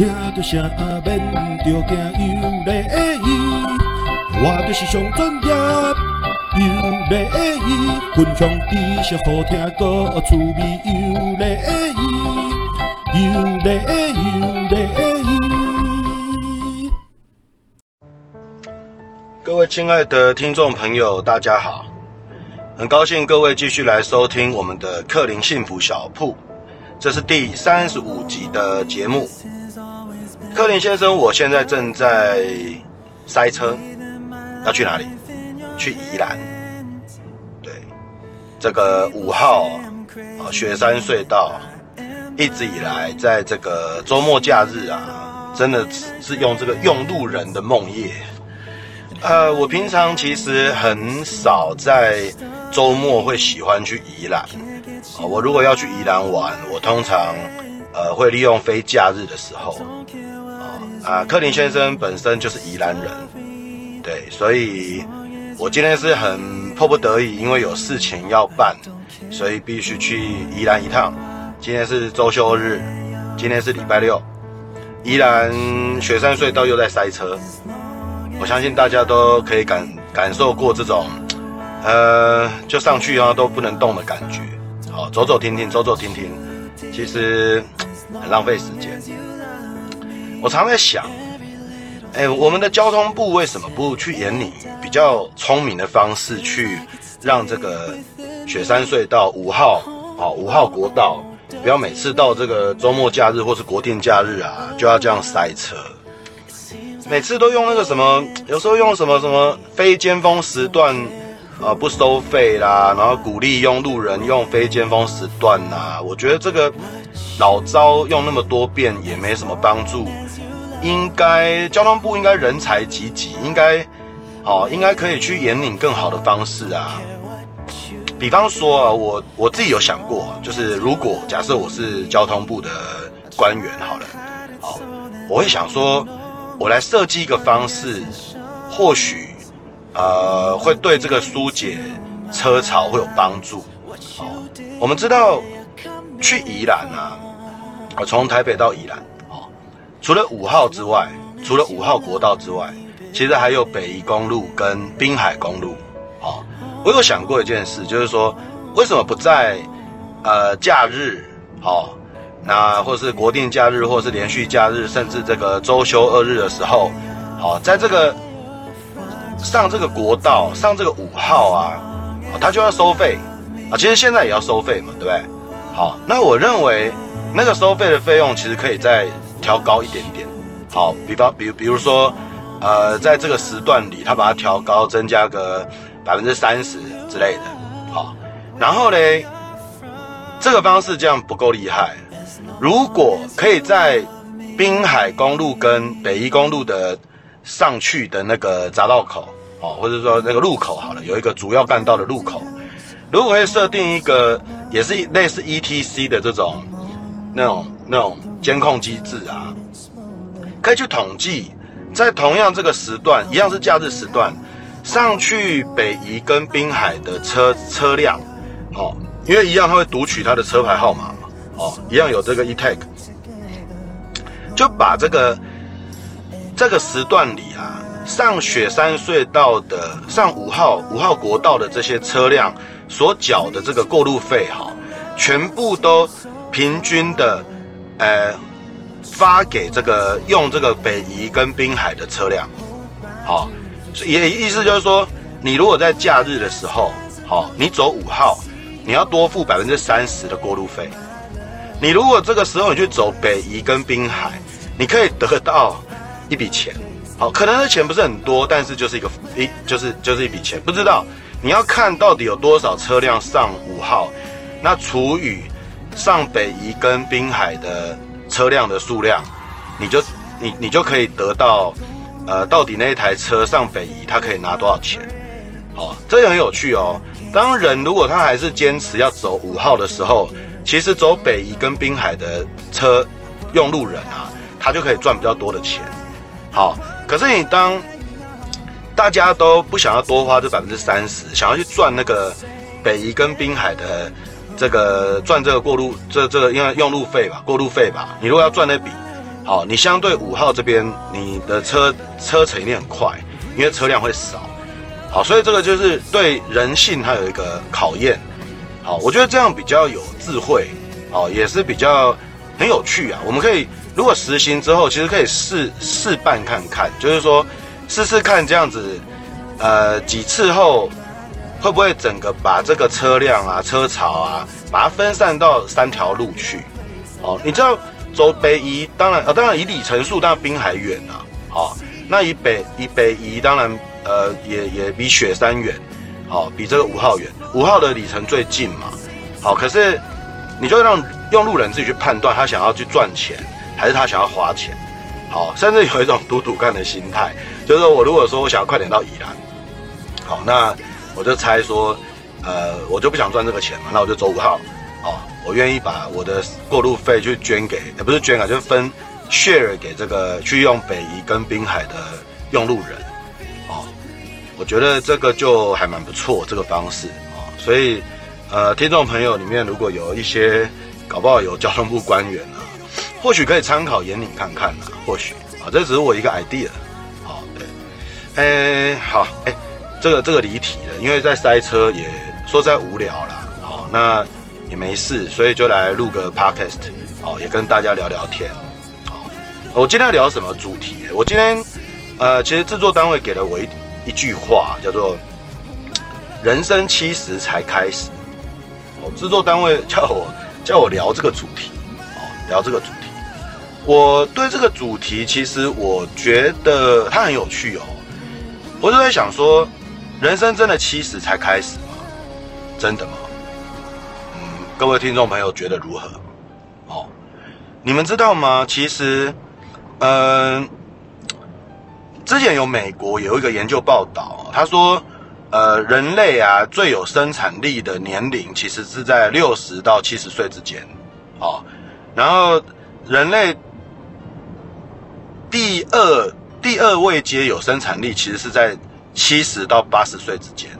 听着啥免着惊有礼仪，我就是上专业有礼仪，分享知识好听个趣味有礼仪，有礼有礼仪。各位亲爱的听众朋友，大家好，很高兴各位继续来收听我们的克林幸福小铺，这是第三十五集的节目。柯林先生，我现在正在塞车，要去哪里？去宜兰。对，这个五号啊，雪山隧道，一直以来在这个周末假日啊，真的是用这个用路人的梦夜。呃，我平常其实很少在周末会喜欢去宜兰。啊，我如果要去宜兰玩，我通常呃会利用非假日的时候。啊，柯林先生本身就是宜兰人，对，所以我今天是很迫不得已，因为有事情要办，所以必须去宜兰一趟。今天是周休日，今天是礼拜六，宜兰雪山隧道又在塞车，我相信大家都可以感感受过这种，呃，就上去啊都不能动的感觉。好，走走停停，走走停停，其实很浪费时间。我常在想，哎，我们的交通部为什么不去研拟比较聪明的方式，去让这个雪山隧道五号啊五号国道，不要每次到这个周末假日或是国定假日啊，就要这样塞车。每次都用那个什么，有时候用什么什么非尖峰时段啊不收费啦，然后鼓励用路人用非尖峰时段呐、我觉得这个老招用那么多遍也没什么帮助。应该交通部应该人才济济，应该，哦，应该可以去引领更好的方式啊。比方说啊，我我自己有想过，就是如果假设我是交通部的官员，好了，好，我会想说，我来设计一个方式，或许，呃，会对这个疏解车潮会有帮助。好，我们知道去宜兰啊，我从台北到宜兰。除了五号之外，除了五号国道之外，其实还有北宜公路跟滨海公路。哦，我有想过一件事，就是说，为什么不在呃假日，哦，那或是国定假日，或是连续假日，甚至这个周休二日的时候，好，在这个上这个国道上这个五号啊，它就要收费啊，其实现在也要收费嘛，对不对？好，那我认为那个收费的费用其实可以在。调高一点点，好，比方，比，比如说，呃，在这个时段里，他把它调高，增加个百分之三十之类的，好，然后呢，这个方式这样不够厉害，如果可以在滨海公路跟北宜公路的上去的那个匝道口，哦，或者说那个路口好了，有一个主要干道的路口，如果可以设定一个也是类似 ETC 的这种那种那种。监控机制啊，可以去统计，在同样这个时段，一样是假日时段，上去北宜跟滨海的车车辆，哦，因为一样它会读取它的车牌号码嘛，哦，一样有这个 E-Tag，就把这个这个时段里啊，上雪山隧道的上五号五号国道的这些车辆所缴的这个过路费哈，全部都平均的。呃，发给这个用这个北宜跟滨海的车辆，好，也意思就是说，你如果在假日的时候，好，你走五号，你要多付百分之三十的过路费。你如果这个时候你去走北宜跟滨海，你可以得到一笔钱，好，可能这钱不是很多，但是就是一个一就是就是一笔钱，不知道你要看到底有多少车辆上五号，那除以。上北宜跟滨海的车辆的数量，你就你你就可以得到，呃，到底那一台车上北宜，它可以拿多少钱？好，这也很有趣哦。当人如果他还是坚持要走五号的时候，其实走北宜跟滨海的车用路人啊，他就可以赚比较多的钱。好，可是你当大家都不想要多花这百分之三十，想要去赚那个北宜跟滨海的。这个赚这个过路，这这个因为用路费吧，过路费吧。你如果要赚那笔，好，你相对五号这边，你的车车程一定很快，因为车辆会少。好，所以这个就是对人性它有一个考验。好，我觉得这样比较有智慧，好，也是比较很有趣啊。我们可以如果实行之后，其实可以试试办看看，就是说试试看这样子，呃，几次后会不会整个把这个车辆啊、车潮啊，把它分散到三条路去。哦，你知道走北移，当然啊，当然以里程数，当然滨海远啊。好，那以北以北移，当然。呃，也也比雪山远，好、哦，比这个五号远。五号的里程最近嘛，好，可是你就让用路人自己去判断，他想要去赚钱，还是他想要花钱，好，甚至有一种赌赌看的心态，就是说我如果说我想要快点到宜兰，好，那我就猜说，呃，我就不想赚这个钱嘛，那我就走五号，哦，我愿意把我的过路费去捐给，也不是捐啊，就是分 share 给这个去用北宜跟滨海的用路人。哦我觉得这个就还蛮不错，这个方式啊，所以，呃，听众朋友里面如果有一些搞不好有交通部官员啊，或许可以参考研拟看看啊，或许啊，这只是我一个 idea，好，对，哎，好，哎，这个这个离题了，因为在塞车也说实在无聊啦，好，那也没事，所以就来录个 podcast，哦，也跟大家聊聊天，好，我今天要聊什么主题？我今天，呃，其实制作单位给了我一。一句话叫做“人生七十才开始”，哦，制作单位叫我 叫我聊这个主题，哦，聊这个主题。我对这个主题其实我觉得它很有趣哦。我就在想说，人生真的七十才开始吗？真的吗？嗯，各位听众朋友觉得如何？哦，你们知道吗？其实，嗯。之前有美国有一个研究报道，他说，呃，人类啊最有生产力的年龄其实是在六十到七十岁之间，哦，然后人类第二第二位阶有生产力其实是在七十到八十岁之间，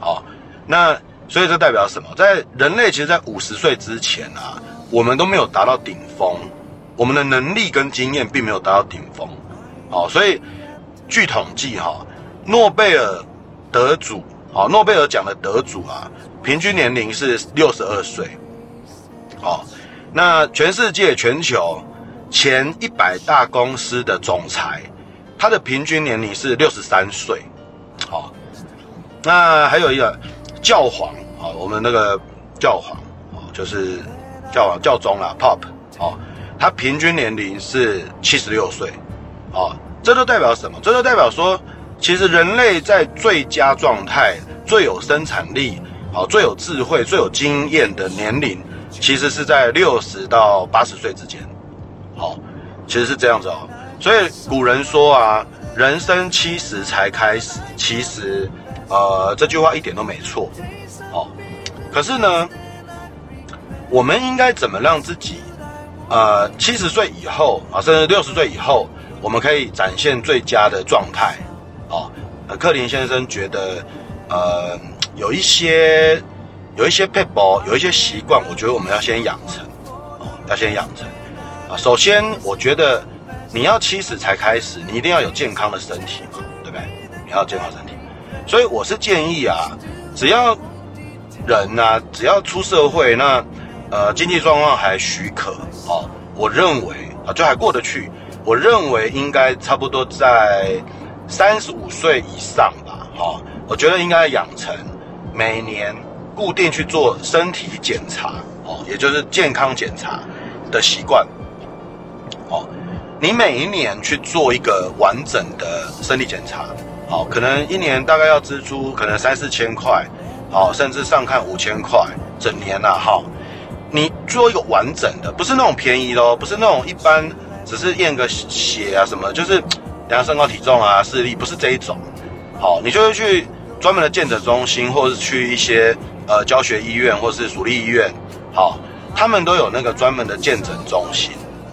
哦，那所以这代表什么？在人类其实，在五十岁之前啊，我们都没有达到顶峰，我们的能力跟经验并没有达到顶峰，哦，所以。据统计，哈，诺贝尔得主，哦，诺贝尔奖的得主啊，平均年龄是六十二岁，哦，那全世界全球前一百大公司的总裁，他的平均年龄是六十三岁，好，那还有一个教皇，啊，我们那个教皇，哦，就是教皇教宗啦，Pop，哦，他平均年龄是七十六岁，哦。这就代表什么？这就代表说，其实人类在最佳状态、最有生产力、好、最有智慧、最有经验的年龄，其实是在六十到八十岁之间。好，其实是这样子哦。所以古人说啊，人生七十才开始，其实，呃，这句话一点都没错。哦，可是呢，我们应该怎么让自己，呃，七十岁以后啊，甚至六十岁以后，我们可以展现最佳的状态，哦，呃克林先生觉得，呃，有一些有一些 people，，有一些习惯，我觉得我们要先养成，哦，要先养成，啊，首先我觉得你要七十才开始，你一定要有健康的身体嘛，对不对？你要健康身体，所以我是建议啊，只要人呐、啊，只要出社会，那呃经济状况还许可，哦，我认为啊，就还过得去。我认为应该差不多在三十五岁以上吧，哈，我觉得应该养成每年固定去做身体检查，哦，也就是健康检查的习惯，你每一年去做一个完整的身体检查，好，可能一年大概要支出可能三四千块，好，甚至上看五千块，整年呐，哈，你做一个完整的，不是那种便宜的，不是那种一般。只是验个血啊什么，就是量身高体重啊视力，不是这一种。好，你就会去专门的健诊中心，或是去一些呃教学医院，或是属立医院。好，他们都有那个专门的健诊中心。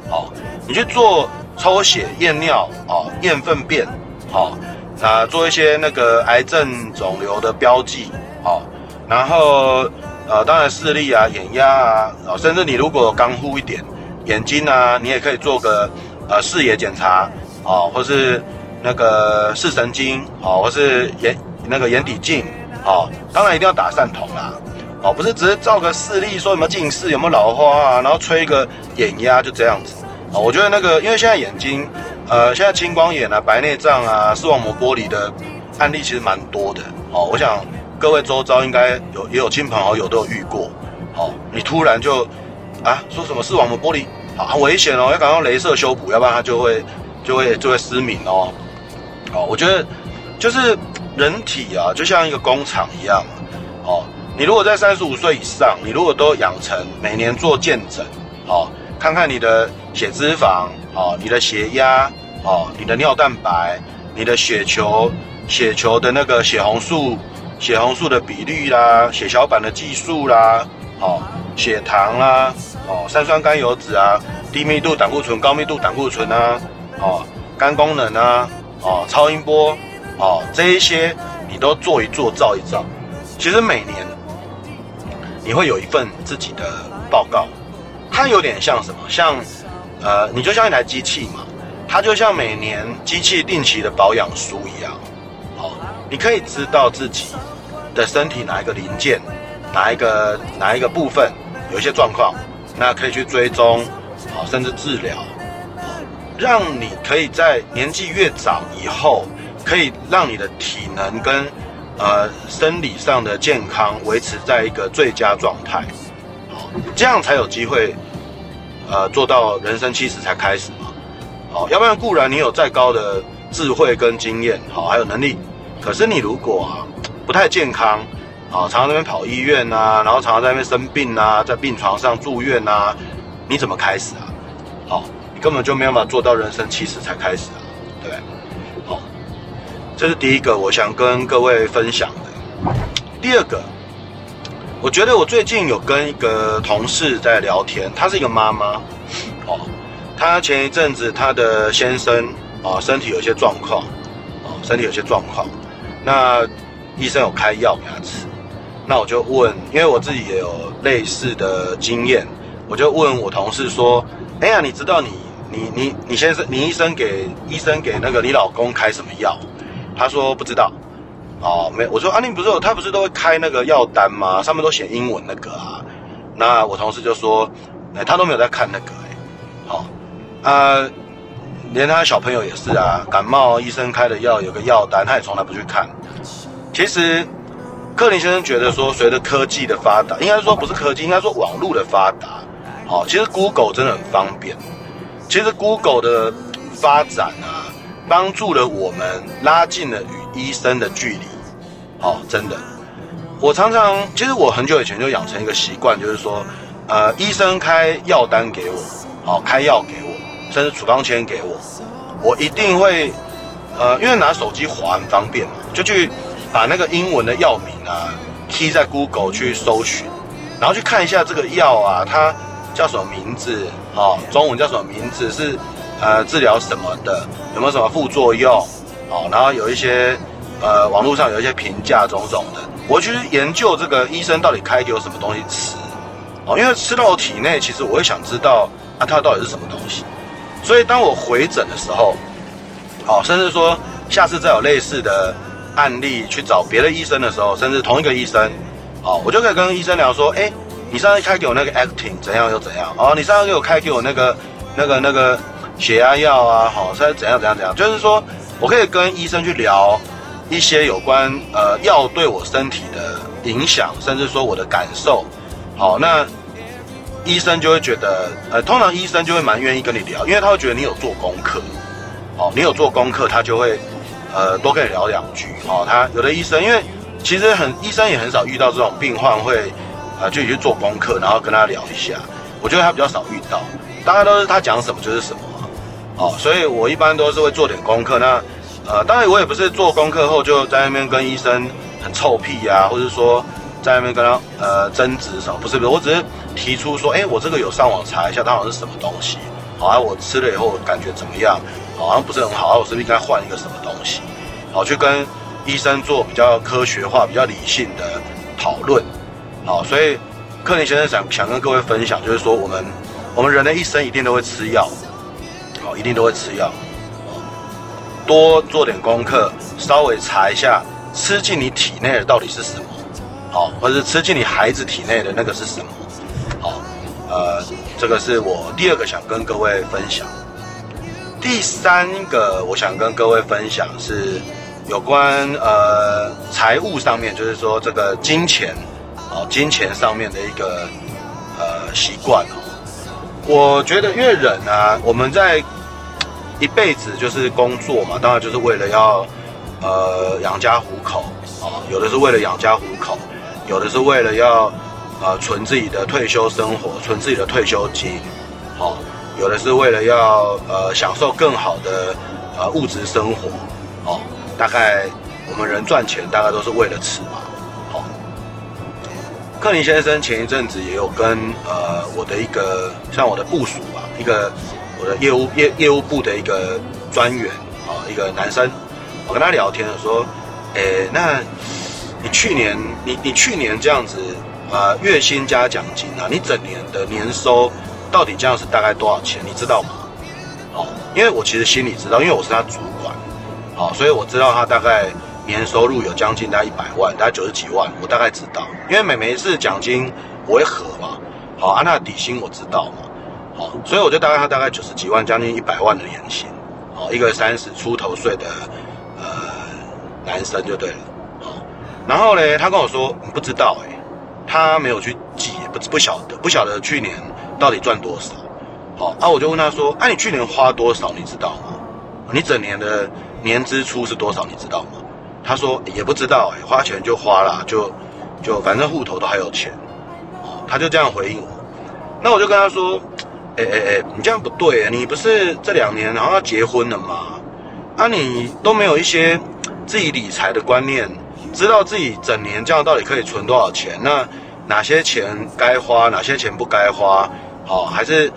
好，你去做抽血、验尿啊、验粪便。好，啊做一些那个癌症肿瘤的标记。好，然后呃当然视力啊、眼压啊，哦甚至你如果刚忽一点。眼睛啊，你也可以做个呃视野检查，哦，或是那个视神经，哦，或是眼那个眼底镜，哦，当然一定要打散瞳啦，哦，不是只是照个视力说有没有近视，有没有老花啊，然后吹一个眼压就这样子，哦，我觉得那个因为现在眼睛，呃，现在青光眼啊、白内障啊、视网膜剥离的案例其实蛮多的，哦，我想各位周遭应该有也有亲朋好友都有遇过，哦，你突然就啊说什么视网膜剥离。好，很危险哦，要赶快镭射修补，要不然它就会就会就会失明哦。哦，我觉得就是人体啊，就像一个工厂一样。哦，你如果在三十五岁以上，你如果都养成每年做健诊，哦，看看你的血脂肪，哦，你的血压，哦，你的尿蛋白，你的血球，血球的那个血红素，血红素的比率啦，血小板的计数啦，哦，血糖啦。哦，三酸甘油脂啊，低密度胆固醇、高密度胆固醇啊，哦，肝功能啊，哦，超音波，哦，这一些你都做一做、照一照。其实每年你会有一份自己的报告，它有点像什么？像呃，你就像一台机器嘛，它就像每年机器定期的保养书一样。哦，你可以知道自己的身体哪一个零件、哪一个哪一个部分有一些状况。那可以去追踪，啊，甚至治疗，让你可以在年纪越长以后，可以让你的体能跟呃生理上的健康维持在一个最佳状态，好，这样才有机会，呃，做到人生七十才开始嘛，好，要不然固然你有再高的智慧跟经验，好，还有能力，可是你如果啊不太健康。啊，常常在那边跑医院呐、啊，然后常常在那边生病呐、啊，在病床上住院呐、啊，你怎么开始啊？好，你根本就没有办法做到人生七十才开始啊，对不对？好，这是第一个我想跟各位分享的。第二个，我觉得我最近有跟一个同事在聊天，她是一个妈妈，哦，她前一阵子她的先生啊身体有些状况，哦，身体有些状况，那医生有开药给她吃。那我就问，因为我自己也有类似的经验，我就问我同事说：“哎呀，你知道你你你你先生，你医生给医生给那个你老公开什么药？”他说不知道。哦，没，我说啊，你不是有他不是都会开那个药单吗？上面都写英文那个啊。那我同事就说：“哎，他都没有在看那个哎。”好，啊，连他小朋友也是啊，感冒医生开的药有个药单，他也从来不去看。其实。克林先生觉得说，随着科技的发达，应该说不是科技，应该说网络的发达，好，其实 Google 真的很方便。其实 Google 的发展啊，帮助了我们拉近了与医生的距离。哦，真的，我常常，其实我很久以前就养成一个习惯，就是说，呃，医生开药单给我，好，开药给我，甚至处方签给我，我一定会，呃，因为拿手机划很方便嘛，就去。把那个英文的药名啊，key 在 Google 去搜寻，然后去看一下这个药啊，它叫什么名字？哦，中文叫什么名字？是呃治疗什么的？有没有什么副作用？哦，然后有一些呃网络上有一些评价种种的，我去研究这个医生到底开给我什么东西吃？哦，因为吃到我体内，其实我会想知道啊，它到底是什么东西。所以当我回诊的时候，哦，甚至说下次再有类似的。案例去找别的医生的时候，甚至同一个医生，哦，我就可以跟医生聊说，哎，你上次开给我那个 Acting 怎样又怎样？哦，你上次给我开给我那个那个那个血压药啊，好，现在怎样怎样怎样？就是说我可以跟医生去聊一些有关呃药对我身体的影响，甚至说我的感受。好，那医生就会觉得，呃，通常医生就会蛮愿意跟你聊，因为他会觉得你有做功课。哦，你有做功课，他就会。呃，多跟你聊两句哦。他有的医生，因为其实很医生也很少遇到这种病患会，呃，就去做功课，然后跟他聊一下。我觉得他比较少遇到，大概都是他讲什么就是什么，哦。所以我一般都是会做点功课。那呃，当然我也不是做功课后就在那边跟医生很臭屁、啊，或者说在那边跟他呃争执什么，不是不是，我只是提出说，哎，我这个有上网查一下，它好像是什么东西，好啊，我吃了以后感觉怎么样？好像不是很好，我是不是应该换一个什么东西？好，去跟医生做比较科学化、比较理性的讨论。好，所以克林先生想想跟各位分享，就是说我们我们人的一生一定都会吃药。好，一定都会吃药。多做点功课，稍微查一下吃进你体内的到底是什么，好，或者吃进你孩子体内的那个是什么，好，呃，这个是我第二个想跟各位分享。第三个我想跟各位分享是有关呃财务上面，就是说这个金钱，哦，金钱上面的一个呃习惯哦。我觉得因为人啊，我们在一辈子就是工作嘛，当然就是为了要呃养家糊口啊，有的是为了养家糊口，有的是为了要呃存自己的退休生活，存自己的退休金，好，有的是为了要呃享受更好的呃物质生活，哦，大概我们人赚钱大概都是为了吃嘛，好。克林先生前一阵子也有跟呃我的一个像我的部属吧，一个。我的业务业业务部的一个专员啊，一个男生，我跟他聊天说，诶，那你去年你你去年这样子啊，月薪加奖金啊，你整年的年收到底这样是大概多少钱？你知道吗？哦，因为我其实心里知道，因为我是他主管，好，所以我知道他大概年收入有将近大概一百万，大概九十几万，我大概知道，因为每每一次奖金我会核嘛，好，按他的底薪我知道嘛。所以我就大概他大概九十几万，将近一百万的年薪，好，一个三十出头岁的呃男生就对了，好，然后呢，他跟我说不知道哎，他没有去记，不知不晓得，不晓得去年到底赚多少，好，啊，我就问他说，哎，你去年花多少，你知道吗？你整年的年支出是多少，你知道吗？他说也不知道哎，花钱就花了，就就反正户头都还有钱，他就这样回应我，那我就跟他说。哎哎哎，你这样不对！你不是这两年然后要结婚了吗？啊，你都没有一些自己理财的观念，知道自己整年这样到底可以存多少钱？那哪些钱该花，哪些钱不该花？好，还是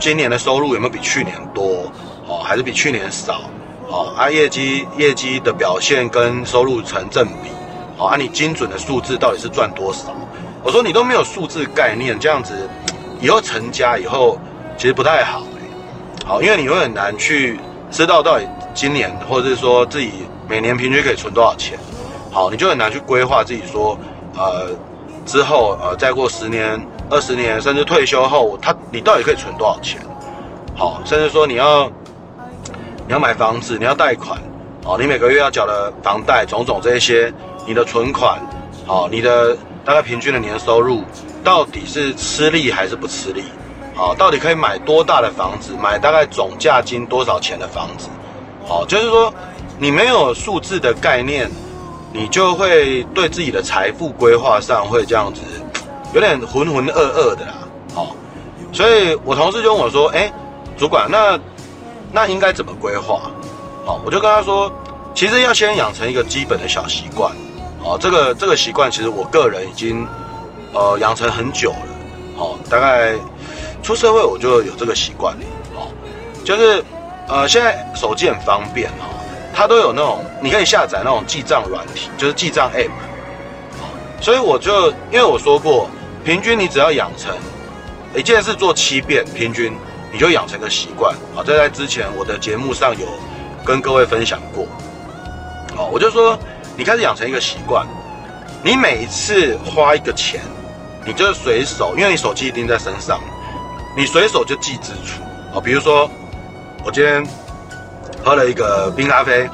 今年的收入有没有比去年多？好，还是比去年少？好，啊，业绩业绩的表现跟收入成正比？好，啊，你精准的数字到底是赚多少？我说你都没有数字概念，这样子。以后成家以后，其实不太好哎，好，因为你会很难去知道到底今年或者是说自己每年平均可以存多少钱，好，你就很难去规划自己说，呃，之后呃再过十年、二十年，甚至退休后，他你到底可以存多少钱？好，甚至说你要你要买房子，你要贷款，好，你每个月要缴的房贷种种这些，你的存款，好，你的大概平均的年收入。到底是吃力还是不吃力？好，到底可以买多大的房子？买大概总价金多少钱的房子？好，就是说你没有数字的概念，你就会对自己的财富规划上会这样子，有点浑浑噩噩的啦。好，所以我同事就问我说：“哎，主管，那那应该怎么规划？”好，我就跟他说：“其实要先养成一个基本的小习惯。好，这个这个习惯其实我个人已经。”呃，养成很久了，好，大概出社会我就有这个习惯了，好，就是呃，现在手机很方便哦，它都有那种你可以下载那种记账软体，就是记账 App，好，所以我就因为我说过，平均你只要养成一件事做七遍，平均你就养成个习惯，好，这在之前我的节目上有跟各位分享过，好，我就说你开始养成一个习惯，你每一次花一个钱。你就随手，因为你手机一定在身上，你随手就记支出。好，比如说我今天喝了一个冰咖啡，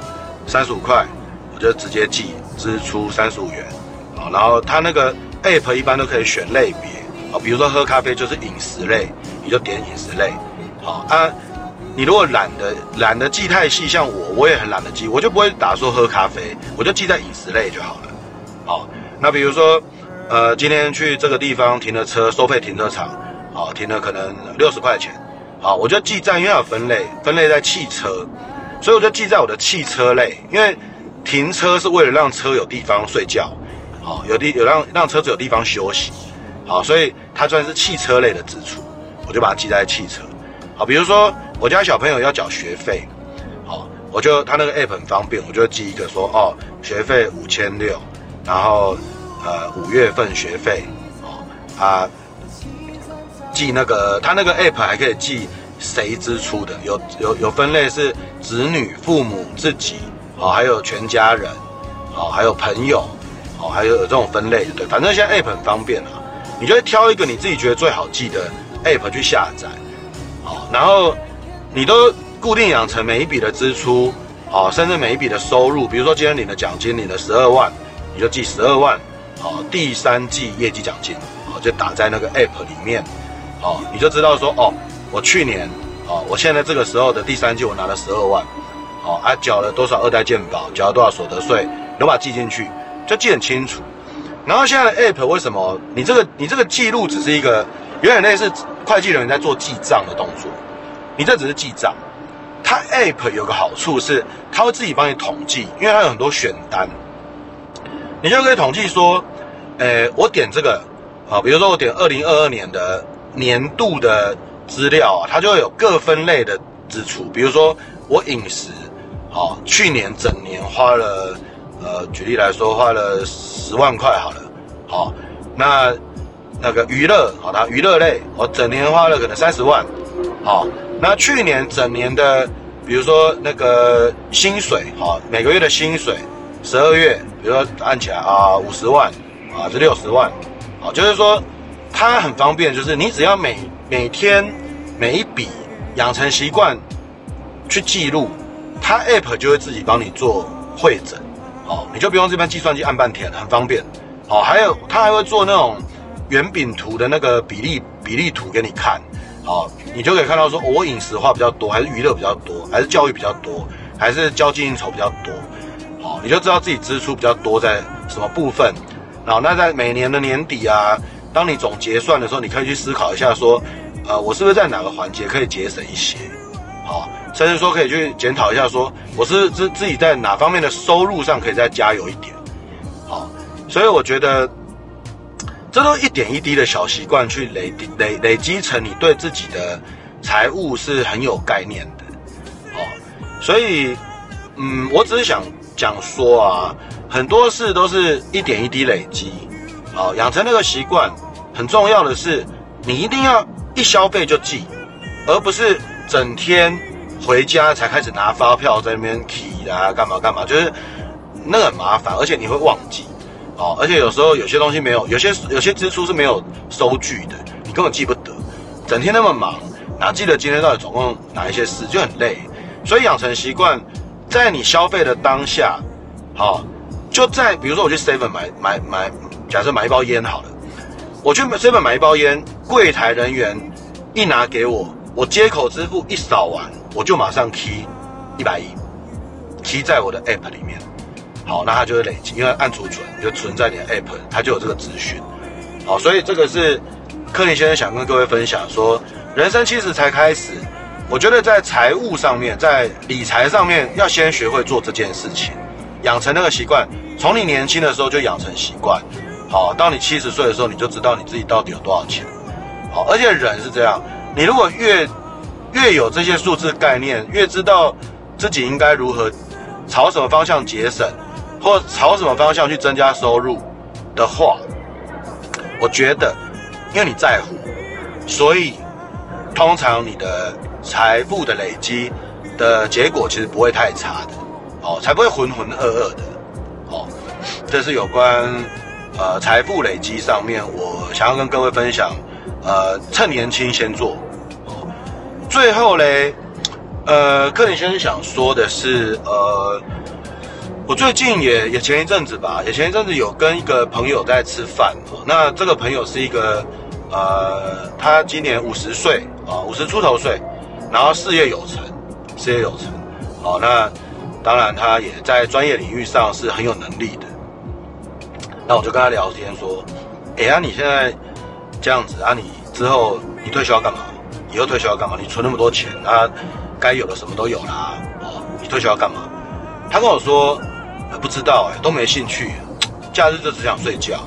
三十五块，我就直接记支出三十五元。好，然后它那个 app 一般都可以选类别，好，比如说喝咖啡就是饮食类，你就点饮食类。好啊，你如果懒得懒得记太细，像我，我也很懒得记，我就不会打说喝咖啡，我就记在饮食类就好了。好，那比如说。呃，今天去这个地方停了车，收费停车场，好，停了可能六十块钱，好，我就记在，因为有分类，分类在汽车，所以我就记在我的汽车类，因为停车是为了让车有地方睡觉，好，有地有让让车子有地方休息，好，所以它算是汽车类的支出，我就把它记在汽车，好，比如说我家小朋友要缴学费，好，我就他那个 app 很方便，我就记一个说，哦，学费五千六，然后。呃，五月份学费，哦，他记那个，他那个 app 还可以记谁支出的，有有有分类是子女、父母、自己，好，还有全家人，好，还有朋友，好，还有有这种分类的，对，反正现在 App 很方便啊，你就会挑一个你自己觉得最好记的 App 去下载，好，然后你都固定养成每一笔的支出，好，甚至每一笔的收入，比如说今天领的奖金领了十二万，你就记十二万，好，第三季业绩奖金，好，就打在那个 App 里面，好，你就知道说哦。我去年，哦，我现在这个时候的第三季，我拿了十二万，哦，啊，缴了多少二代健保，缴了多少所得税，都把它记进去，就记很清楚。然后现在的 App 为什么你这个你这个记录只是一个有点类似会计人员在做记账的动作，你这只是记账。它 App 有个好处是，它会自己帮你统计，因为它有很多选单，你就可以统计说，诶，我点这个，好，比如说我点二零二二年的年度的。资料啊，它就会有各分类的支出，比如说我饮食，好、去年整年花了，呃，举例来说花了十万块好了，好、那那个娱乐，好、它娱乐类，我整年花了可能三十万，好、那去年整年的，比如说那个薪水，好、每个月的薪水，十二月，比如说按起来啊五十万，啊是六十万，好、就是说它很方便，就是你只要每每天每一笔养成习惯去记录，它 App 就会自己帮你做汇整，哦，你就不用这边计算机按半天，很方便，哦，还有它还会做那种圆饼图的那个比例比例图给你看，哦，你就可以看到说，我饮食话比较多，还是娱乐比较多，还是教育比较多，还是交际应酬比较多，哦，你就知道自己支出比较多在什么部分，然后那在每年的年底啊。当你总结算的时候，你可以去思考一下，说，呃，我是不是在哪个环节可以节省一些，好，甚至说可以去检讨一下，说我是自自己在哪方面的收入上可以再加油一点，好，所以我觉得，这都一点一滴的小习惯去累累累积成你对自己的财务是很有概念的，好，所以，嗯，我只是想讲说啊，很多事都是一点一滴累积，好，养成那个习惯。很重要的是，你一定要一消费就记，而不是整天回家才开始拿发票在那边提啊，干嘛干嘛，就是那个很麻烦，而且你会忘记哦。而且有时候有些东西没有，有些有些支出是没有收据的，你根本记不得。整天那么忙，哪记得今天到底总共哪一些事，就很累。所以养成习惯，在你消费的当下，好，就在比如说我去 Seven 买买买，假设买一包烟好了。我去 seven 买一包烟，柜台人员一拿给我，我接口支付一扫完，我就马上 key 一百一，key 在我的 app 里面。好，那它就会累积，因为按储存就存在你的 app，它就有这个资讯。好，所以这个是克林先生想跟各位分享说，人生其实才开始，我觉得在财务上面，在理财上面，要先学会做这件事情，养成那个习惯，从你年轻的时候就养成习惯。好，当你七十岁的时候，你就知道你自己到底有多少钱。好，而且人是这样，你如果越越有这些数字概念，越知道自己应该如何朝什么方向节省，或朝什么方向去增加收入的话，我觉得，因为你在乎，所以通常你的财富的累积的结果其实不会太差的，哦，才不会浑浑噩噩的。哦，这是有关。呃，财富累积上面，我想要跟各位分享，呃，趁年轻先做。哦，最后嘞，呃，克林先生想说的是，呃，我最近也也前一阵子吧，也前一阵子有跟一个朋友在吃饭。哦，那这个朋友是一个，呃，他今年五十岁啊，五十出头岁，然后事业有成，事业有成。好，那当然他也在专业领域上是很有能力的。那我就跟他聊天说，哎呀，你现在这样子啊，你之后你退休要干嘛？以后退休要干嘛？你存那么多钱啊，该有的什么都有啦，哦，你退休要干嘛？他跟我说，不知道哎，都没兴趣，假日就只想睡觉，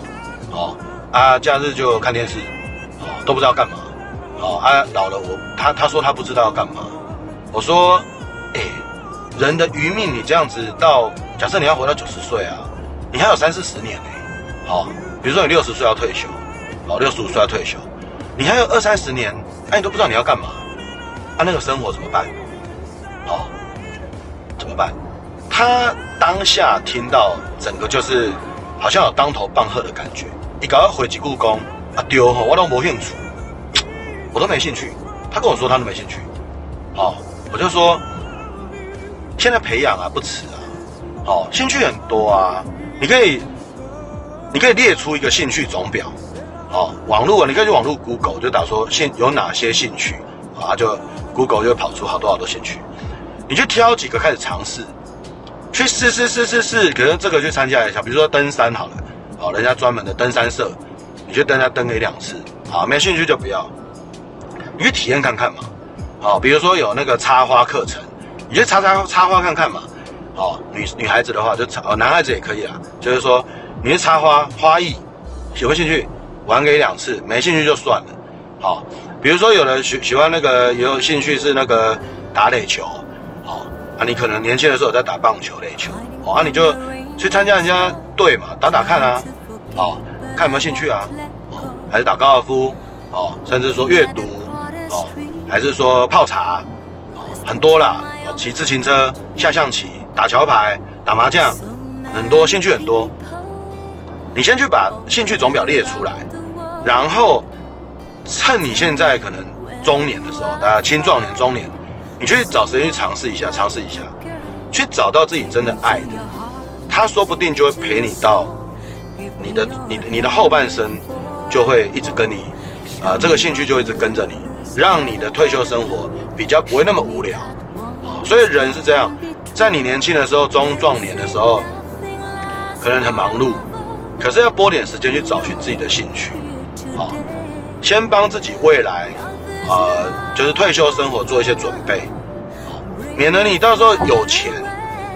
哦，啊，假日就看电视，哦，都不知道干嘛，哦，啊，老了我他他说他不知道要干嘛，我说，哎，人的余命你这样子到，假设你要活到九十岁啊，你还有三四十年呢。好，比如说你六十岁要退休，哦，六十五岁要退休，你还有二三十年，哎，你都不知道你要干嘛，啊，那个生活怎么办？哦，怎么办？他当下听到整个就是好像有当头棒喝的感觉。你搞要回几故宫啊丢哈，我都没兴趣，我都没兴趣。他跟我说他都没兴趣。好、哦，我就说现在培养啊不迟啊。好、哦，兴趣很多啊，你可以你可以列出一个兴趣总表。哦，网络啊，你可以去网络 Google 就打说兴有哪些兴趣啊，就 Google 就跑出好多好多兴趣，你就挑几个开始尝试，去试试试试试，可能这个去参加一下，比如说登山好了，哦，人家专门的登山社，你去登下登个一两次，好，没兴趣就不要，你去体验看看嘛，好，比如说有那个插花课程，你去插插插花看看嘛，哦，女女孩子的话就插，哦，男孩子也可以啊，就是说你去插花花艺，有没有兴趣？玩个一两次，没兴趣就算了。好，比如说有人喜喜欢那个，也有兴趣是那个打垒球，好啊，你可能年轻的时候在打棒球、垒球，好啊，你就去参加人家队嘛，打打看啊，好，看有没有兴趣啊，哦还是打高尔夫，哦，甚至说阅读，哦，还是说泡茶，很多啦，骑自行车、下象棋、打桥牌、打麻将，很多兴趣很多，你先去把兴趣总表列出来。然后，趁你现在可能中年的时候，大家青壮年、中年，你去找时间去尝试一下，尝试一下，去找到自己真的爱的，他说不定就会陪你到你的、你的、你的后半生，就会一直跟你，啊、这个兴趣就一直跟着你，让你的退休生活比较不会那么无聊。所以人是这样，在你年轻的时候、中壮年的时候，可能很忙碌，可是要拨点时间去找寻自己的兴趣。好，先帮自己未来，呃，就是退休生活做一些准备，免得你到时候有钱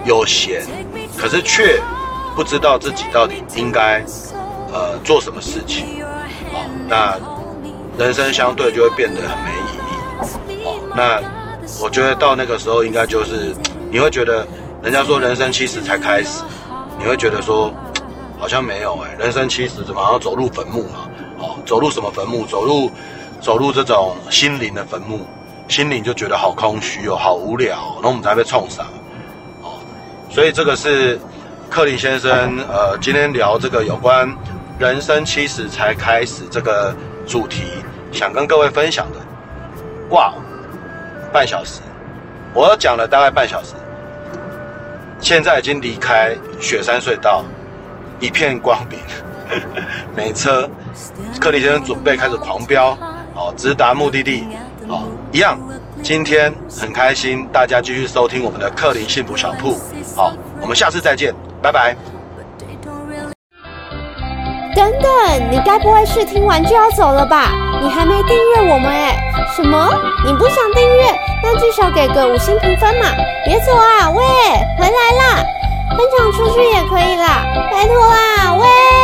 有闲，可是却不知道自己到底应该，呃，做什么事情，好，那人生相对就会变得很没意义。哦，那我觉得到那个时候应该就是，你会觉得，人家说人生七十才开始，你会觉得说，好像没有哎、人生七十怎么好像走入坟墓嘛？走入什么坟墓？走入，走入这种心灵的坟墓，心灵就觉得好空虚哦，好无聊，然后我们才被冲上。哦，所以这个是克林先生呃，今天聊这个有关人生七十才开始这个主题，想跟各位分享的。哇，半小时，我讲了大概半小时，现在已经离开雪山隧道，一片光明。没车，克里先生准备开始狂飙，哦，直达目的地，哦，一样。今天很开心，大家继续收听我们的克林幸福小铺，好，我们下次再见，拜拜。等等，你该不会是听完就要走了吧？你还没订阅我们哎？什么？你不想订阅？那至少给个五星评分嘛！别走啊，喂，回来啦！分享出去也可以啦，拜托啦！喂。